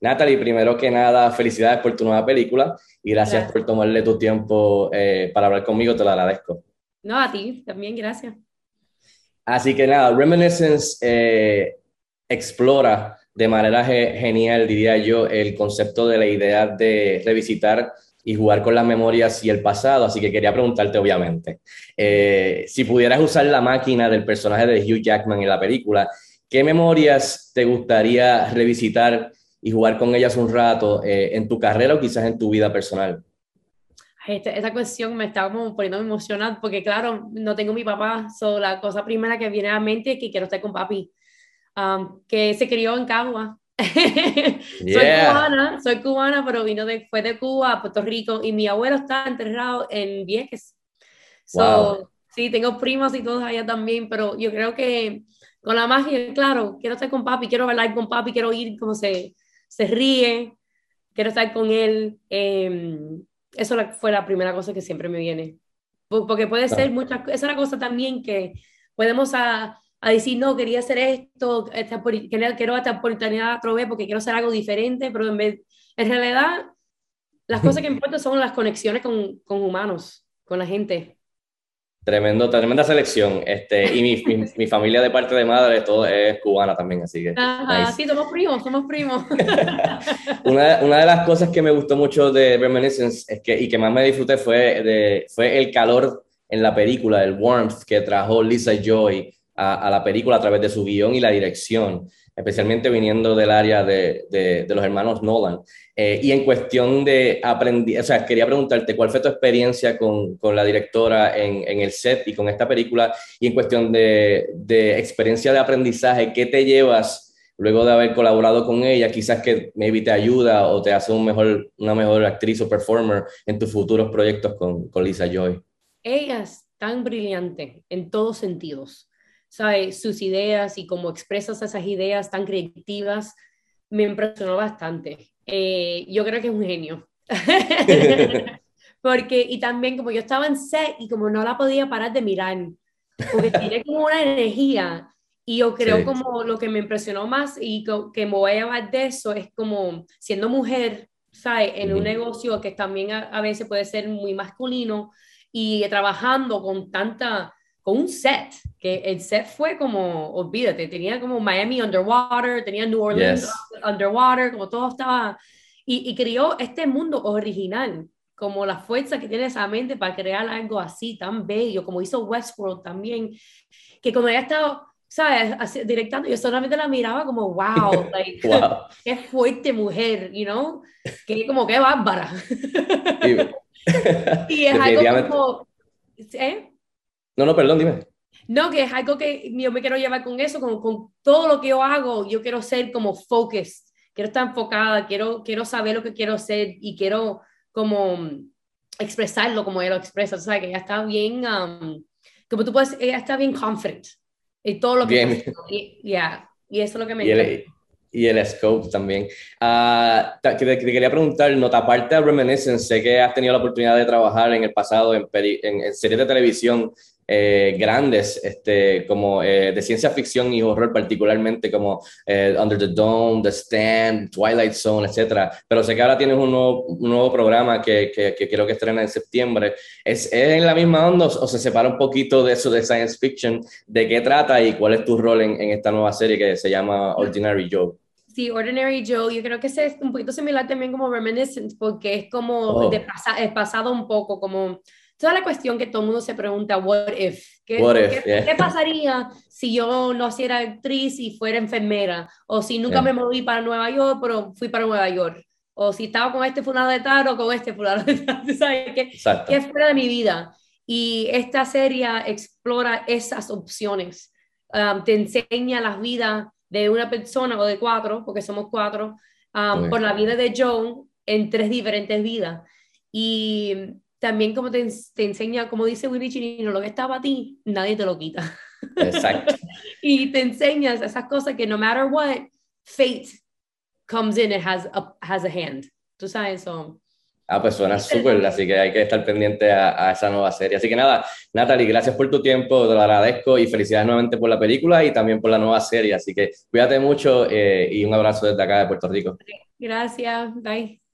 Natalie, primero que nada, felicidades por tu nueva película y gracias, por tomarle tu tiempo eh, para hablar conmigo, te lo agradezco. No, a ti también, gracias. Así que nada, Reminiscence eh, explora de manera genial, diría yo, el concepto de la idea de revisitar y jugar con las memorias y el pasado, así que quería preguntarte, obviamente, eh, si pudieras usar la máquina del personaje de Hugh Jackman en la película, ¿qué memorias te gustaría revisitar y jugar con ellas un rato eh, en tu carrera o quizás en tu vida personal? Esta, esta cuestión me está como poniendo emocionada porque claro, no tengo mi papá, so, la cosa primera que viene a la mente es que quiero estar con papi, um, que se crió en Cagua. soy cubana, soy cubana, pero vino de, fue de Cuba a Puerto Rico y mi abuelo está enterrado en Vieques. So, Sí, tengo primos y todos allá también, pero yo creo que con la magia, claro, quiero estar con papi, quiero bailar con papi, quiero ir como se, se ríe, quiero estar con él. Eh, eso fue la primera cosa que siempre me viene. Porque puede ser muchas, esa es una cosa también que podemos a, a decir, no, quería hacer esto, esta, quiero esta oportunidad otra vez porque quiero hacer algo diferente, pero en, vez, en realidad las cosas que importan son las conexiones con, con humanos, con la gente. Tremendo, tremenda selección. Este, y mi, mi, familia de parte de madre todo es cubana también, así que. Ajá, sí, somos primos, somos primos. una, una, de las cosas que me gustó mucho de Reminiscence es que, y que más me disfruté fue, de, fue el calor en la película, el warmth que trajo Lisa Joy a, a la película a través de su guion y la dirección especialmente viniendo del área de, de, los hermanos Nolan. Eh, y en cuestión de aprendí, o sea, quería preguntarte cuál fue tu experiencia con, con la directora en, en, el set y con esta película, y en cuestión de, de, experiencia de aprendizaje, ¿qué te llevas luego de haber colaborado con ella? Quizás que maybe te ayuda o te hace un mejor, una mejor actriz o performer en tus futuros proyectos con, con Lisa Joy. Ella es tan brillante en todos sentidos ¿sabe? sus ideas y cómo expresas esas ideas tan creativas, me impresionó bastante. Eh, yo creo que es un genio. porque, y también como yo estaba en set y como no la podía parar de mirar, porque tiene como una energía. Y yo creo como lo que me impresionó más y que me voy a llevar de eso es como siendo mujer, ¿sabe? En un negocio que también a, a, veces puede ser muy masculino y trabajando con tanta con un set, que el set fue como, olvídate, tenía como Miami Underwater, tenía New Orleans Underwater, como todo estaba, y, y creó este mundo original, como la fuerza que tiene esa mente para crear algo así, tan bello, como hizo Westworld también, que como ella estaba, ¿sabes? directando, yo solamente la miraba como, wow, like, wow. qué fuerte mujer, you know, que como, qué bárbara. y es algo como, ¿eh? No, no, perdón, dime. No, que es algo que yo me quiero llevar con eso, con, con todo lo que yo hago, yo quiero ser como focused, quiero estar enfocada, quiero, quiero saber lo que quiero ser y quiero como expresarlo como ella lo expresa, o sea, que ella está bien, um, como tú puedes, ella está bien confident en todo lo que bien. y, yeah, y eso es lo que me y y el scope también. Uh, te, te, quería preguntar, nota aparte de Reminiscence, sé que has tenido la oportunidad de trabajar en el pasado en, en, en series de televisión eh, grandes, este, como eh, de ciencia ficción y horror, particularmente como eh, Under the Dome, The Stand, Twilight Zone, etc. Pero sé que ahora tienes un nuevo, un nuevo programa que, que, que, creo que estrena en septiembre. ¿Es, ¿Es, en la misma onda o, se separa un poquito de eso de science fiction? ¿De qué trata y cuál es tu rol en, en esta nueva serie que se llama Ordinary Joe? Sí, Ordinary Joe, yo creo que es un poquito similar también como Reminiscence, porque es como oh. de pasa, es pasado un poco, como toda la cuestión que todo el mundo se pregunta, what if? ¿Qué, ¿qué, pasaría si yo no fuera actriz y fuera enfermera? O si nunca me moví para Nueva York, pero fui para Nueva York. O si estaba con este fulano de tal o con este fulano de tal. ¿Sabes? ¿Qué, ¿Qué fuera de mi vida? Y esta serie explora esas opciones. Um, te enseña la vida de una persona o de cuatro, porque somos cuatro, um, por la vida de Joan en tres diferentes vidas. Y también como te, te, enseña, como dice Willy Chinino, lo que está para ti, nadie te lo quita. Exacto. y te enseñas esas cosas que no matter what, fate comes in and has a, has a hand. Tú sabes eso. Ah, pues suena súper, así que hay que estar pendiente a, esa nueva serie. Así que nada, Natalie, gracias por tu tiempo, te lo agradezco y felicidades nuevamente por la película y también por la nueva serie. Así que cuídate mucho eh, y un abrazo desde acá de Puerto Rico. Gracias, bye.